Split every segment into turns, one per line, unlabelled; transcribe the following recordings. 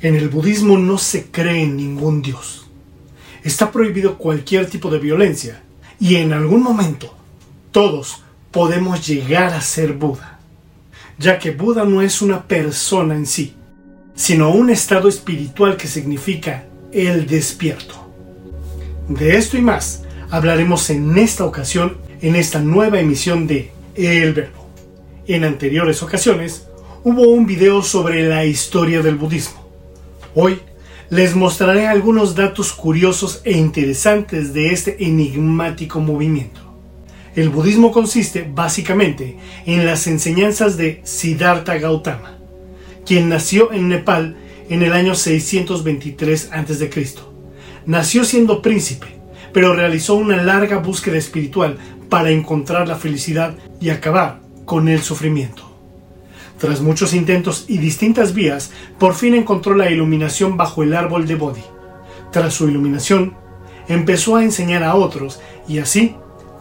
En el budismo no se cree en ningún dios. Está prohibido cualquier tipo de violencia y en algún momento todos podemos llegar a ser Buda, ya que Buda no es una persona en sí, sino un estado espiritual que significa el despierto. De esto y más hablaremos en esta ocasión en esta nueva emisión de El Verbo. En anteriores ocasiones hubo un video sobre la historia del budismo. Hoy les mostraré algunos datos curiosos e interesantes de este enigmático movimiento. El budismo consiste básicamente en las enseñanzas de Siddhartha Gautama, quien nació en Nepal en el año 623 a.C. Nació siendo príncipe, pero realizó una larga búsqueda espiritual para encontrar la felicidad y acabar con el sufrimiento. Tras muchos intentos y distintas vías, por fin encontró la iluminación bajo el árbol de Bodhi. Tras su iluminación, empezó a enseñar a otros y así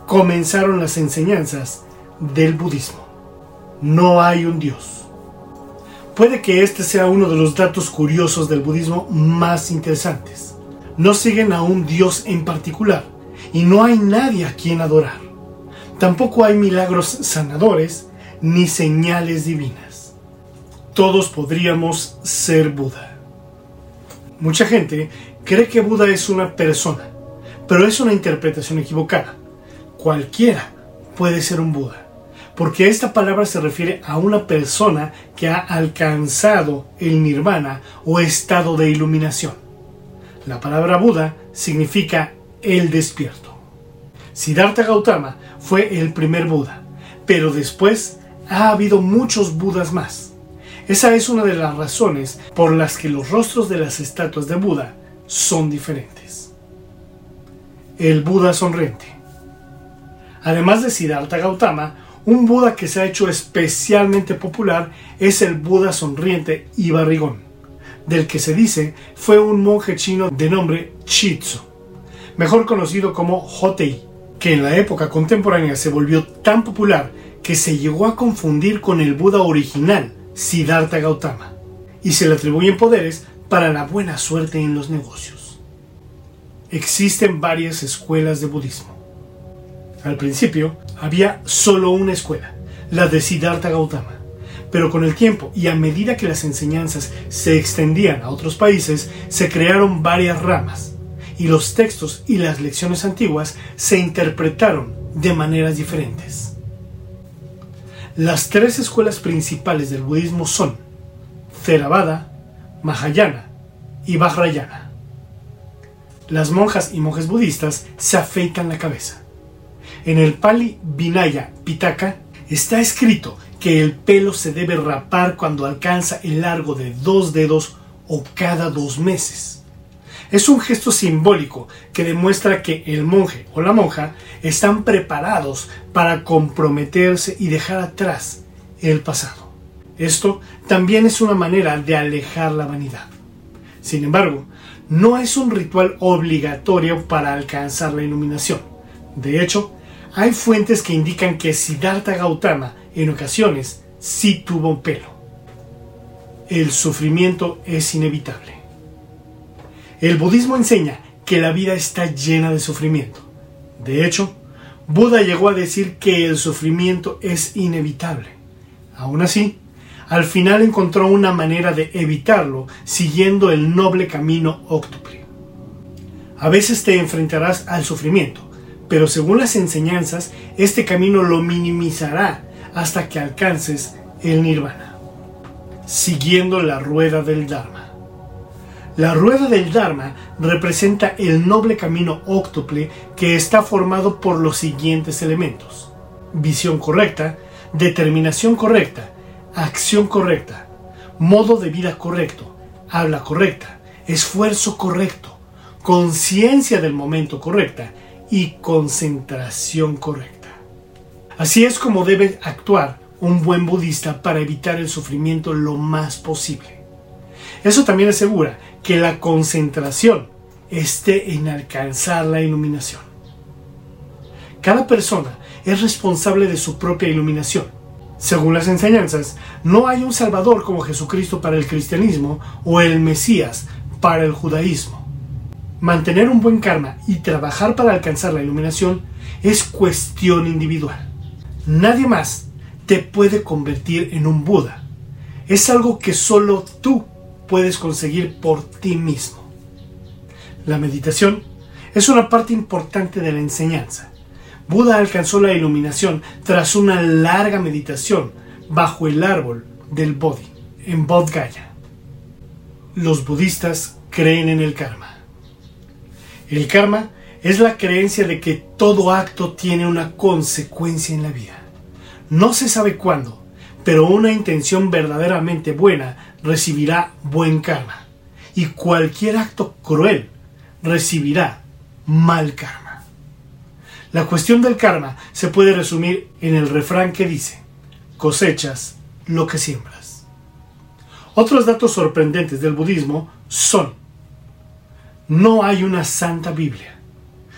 comenzaron las enseñanzas del budismo. No hay un Dios. Puede que este sea uno de los datos curiosos del budismo más interesantes. No siguen a un Dios en particular y no hay nadie a quien adorar. Tampoco hay milagros sanadores ni señales divinas todos podríamos ser Buda. Mucha gente cree que Buda es una persona, pero es una interpretación equivocada. Cualquiera puede ser un Buda, porque esta palabra se refiere a una persona que ha alcanzado el nirvana o estado de iluminación. La palabra Buda significa el despierto. Siddhartha Gautama fue el primer Buda, pero después ha habido muchos Budas más. Esa es una de las razones por las que los rostros de las estatuas de Buda son diferentes. El Buda sonriente. Además de Siddhartha Gautama, un Buda que se ha hecho especialmente popular es el Buda sonriente y barrigón, del que se dice fue un monje chino de nombre Chitsu, mejor conocido como Hotei, que en la época contemporánea se volvió tan popular que se llegó a confundir con el Buda original, Siddhartha Gautama y se le atribuyen poderes para la buena suerte en los negocios. Existen varias escuelas de budismo. Al principio había solo una escuela, la de Siddhartha Gautama, pero con el tiempo y a medida que las enseñanzas se extendían a otros países, se crearon varias ramas y los textos y las lecciones antiguas se interpretaron de maneras diferentes. Las tres escuelas principales del budismo son Theravada, Mahayana y Vajrayana. Las monjas y monjes budistas se afeitan la cabeza. En el Pali Vinaya Pitaka está escrito que el pelo se debe rapar cuando alcanza el largo de dos dedos o cada dos meses. Es un gesto simbólico que demuestra que el monje o la monja están preparados para comprometerse y dejar atrás el pasado. Esto también es una manera de alejar la vanidad. Sin embargo, no es un ritual obligatorio para alcanzar la iluminación. De hecho, hay fuentes que indican que Siddhartha Gautama en ocasiones sí tuvo pelo. El sufrimiento es inevitable. El budismo enseña que la vida está llena de sufrimiento. De hecho, Buda llegó a decir que el sufrimiento es inevitable. Aún así, al final encontró una manera de evitarlo siguiendo el noble camino óctuple. A veces te enfrentarás al sufrimiento, pero según las enseñanzas, este camino lo minimizará hasta que alcances el nirvana, siguiendo la rueda del Dharma. La rueda del Dharma representa el noble camino óctuple que está formado por los siguientes elementos. Visión correcta, determinación correcta, acción correcta, modo de vida correcto, habla correcta, esfuerzo correcto, conciencia del momento correcta y concentración correcta. Así es como debe actuar un buen budista para evitar el sufrimiento lo más posible. Eso también asegura que la concentración esté en alcanzar la iluminación. Cada persona es responsable de su propia iluminación. Según las enseñanzas, no hay un Salvador como Jesucristo para el cristianismo o el Mesías para el judaísmo. Mantener un buen karma y trabajar para alcanzar la iluminación es cuestión individual. Nadie más te puede convertir en un Buda. Es algo que solo tú puedes conseguir por ti mismo. La meditación es una parte importante de la enseñanza. Buda alcanzó la iluminación tras una larga meditación bajo el árbol del Bodhi, en Bodh Gaya. Los budistas creen en el karma. El karma es la creencia de que todo acto tiene una consecuencia en la vida. No se sabe cuándo, pero una intención verdaderamente buena recibirá buen karma. Y cualquier acto cruel recibirá mal karma. La cuestión del karma se puede resumir en el refrán que dice, cosechas lo que siembras. Otros datos sorprendentes del budismo son, no hay una santa Biblia,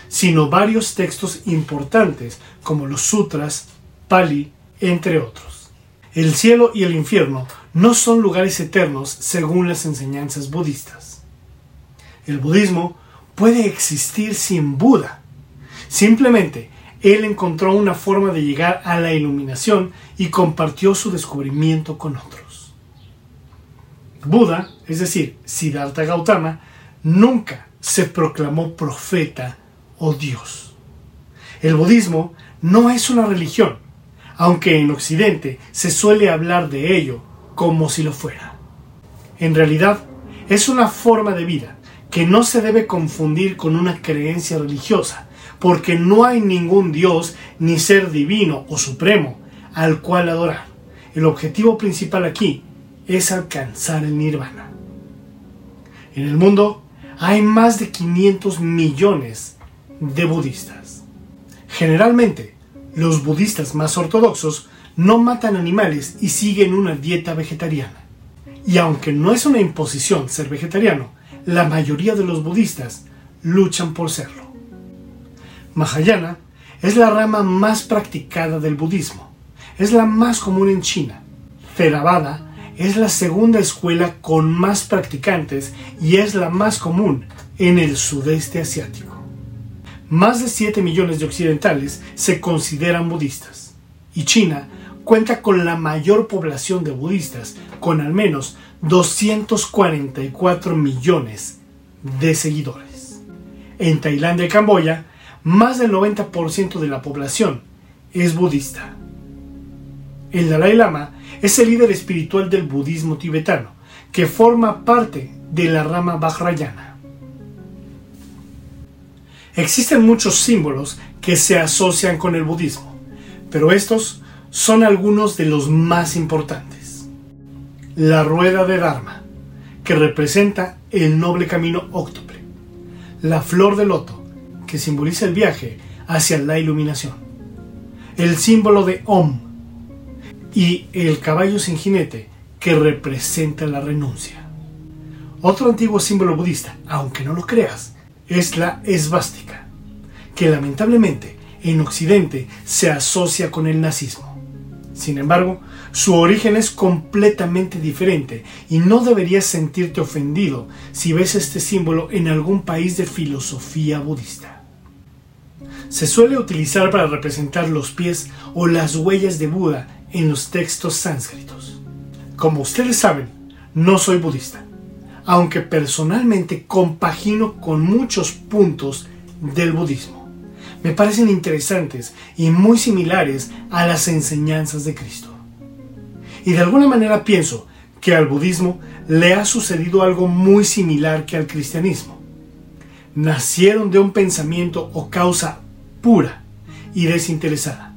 sino varios textos importantes como los sutras, Pali, entre otros. El cielo y el infierno no son lugares eternos según las enseñanzas budistas. El budismo puede existir sin Buda. Simplemente, él encontró una forma de llegar a la iluminación y compartió su descubrimiento con otros. Buda, es decir, Siddhartha Gautama, nunca se proclamó profeta o Dios. El budismo no es una religión, aunque en Occidente se suele hablar de ello como si lo fuera. En realidad, es una forma de vida que no se debe confundir con una creencia religiosa, porque no hay ningún Dios ni ser divino o supremo al cual adorar. El objetivo principal aquí es alcanzar el nirvana. En el mundo hay más de 500 millones de budistas. Generalmente, los budistas más ortodoxos no matan animales y siguen una dieta vegetariana. Y aunque no es una imposición ser vegetariano, la mayoría de los budistas luchan por serlo. Mahayana es la rama más practicada del budismo. Es la más común en China. Theravada es la segunda escuela con más practicantes y es la más común en el sudeste asiático. Más de 7 millones de occidentales se consideran budistas y China cuenta con la mayor población de budistas, con al menos 244 millones de seguidores. En Tailandia y Camboya, más del 90% de la población es budista. El Dalai Lama es el líder espiritual del budismo tibetano, que forma parte de la rama Vajrayana. Existen muchos símbolos que se asocian con el budismo, pero estos son algunos de los más importantes. La rueda de Dharma, que representa el noble camino óctuple. La flor de loto, que simboliza el viaje hacia la iluminación. El símbolo de Om. Y el caballo sin jinete, que representa la renuncia. Otro antiguo símbolo budista, aunque no lo creas, es la esvástica, que lamentablemente en Occidente se asocia con el nazismo. Sin embargo, su origen es completamente diferente y no deberías sentirte ofendido si ves este símbolo en algún país de filosofía budista. Se suele utilizar para representar los pies o las huellas de Buda en los textos sánscritos. Como ustedes saben, no soy budista, aunque personalmente compagino con muchos puntos del budismo me parecen interesantes y muy similares a las enseñanzas de Cristo. Y de alguna manera pienso que al budismo le ha sucedido algo muy similar que al cristianismo. Nacieron de un pensamiento o causa pura y desinteresada,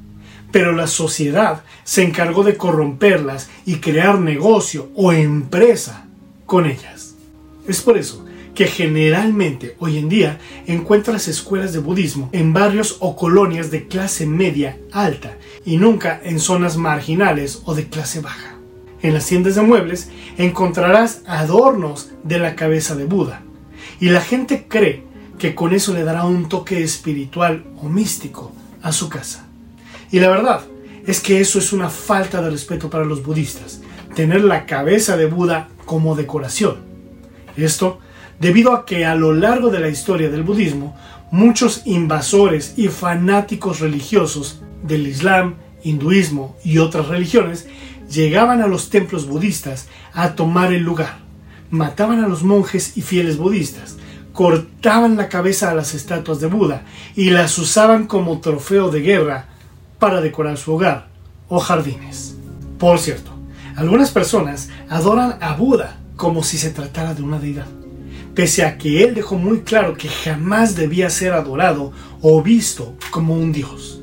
pero la sociedad se encargó de corromperlas y crear negocio o empresa con ellas. Es por eso que generalmente hoy en día encuentras escuelas de budismo en barrios o colonias de clase media alta y nunca en zonas marginales o de clase baja. En las tiendas de muebles encontrarás adornos de la cabeza de Buda y la gente cree que con eso le dará un toque espiritual o místico a su casa. Y la verdad es que eso es una falta de respeto para los budistas, tener la cabeza de Buda como decoración. Esto debido a que a lo largo de la historia del budismo, muchos invasores y fanáticos religiosos del Islam, hinduismo y otras religiones llegaban a los templos budistas a tomar el lugar, mataban a los monjes y fieles budistas, cortaban la cabeza a las estatuas de Buda y las usaban como trofeo de guerra para decorar su hogar o jardines. Por cierto, algunas personas adoran a Buda como si se tratara de una deidad, pese a que él dejó muy claro que jamás debía ser adorado o visto como un dios.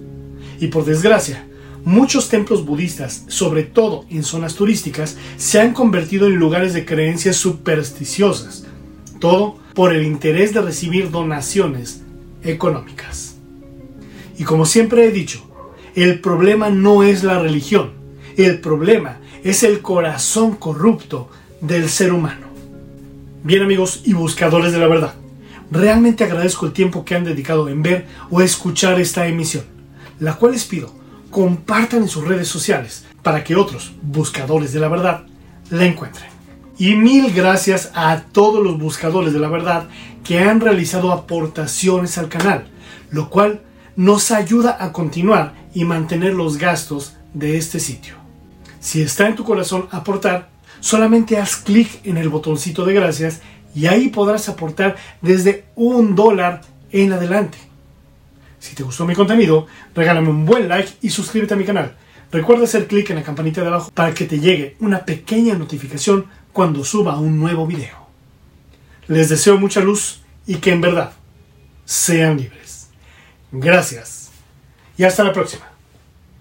Y por desgracia, muchos templos budistas, sobre todo en zonas turísticas, se han convertido en lugares de creencias supersticiosas, todo por el interés de recibir donaciones económicas. Y como siempre he dicho, el problema no es la religión, el problema es el corazón corrupto del ser humano. Bien amigos y buscadores de la verdad, realmente agradezco el tiempo que han dedicado en ver o escuchar esta emisión, la cual les pido compartan en sus redes sociales para que otros buscadores de la verdad la encuentren. Y mil gracias a todos los buscadores de la verdad que han realizado aportaciones al canal, lo cual nos ayuda a continuar y mantener los gastos de este sitio. Si está en tu corazón aportar, solamente haz clic en el botoncito de gracias y ahí podrás aportar desde un dólar en adelante. Si te gustó mi contenido, regálame un buen like y suscríbete a mi canal. Recuerda hacer clic en la campanita de abajo para que te llegue una pequeña notificación cuando suba un nuevo video. Les deseo mucha luz y que en verdad sean libres. Gracias y hasta la próxima.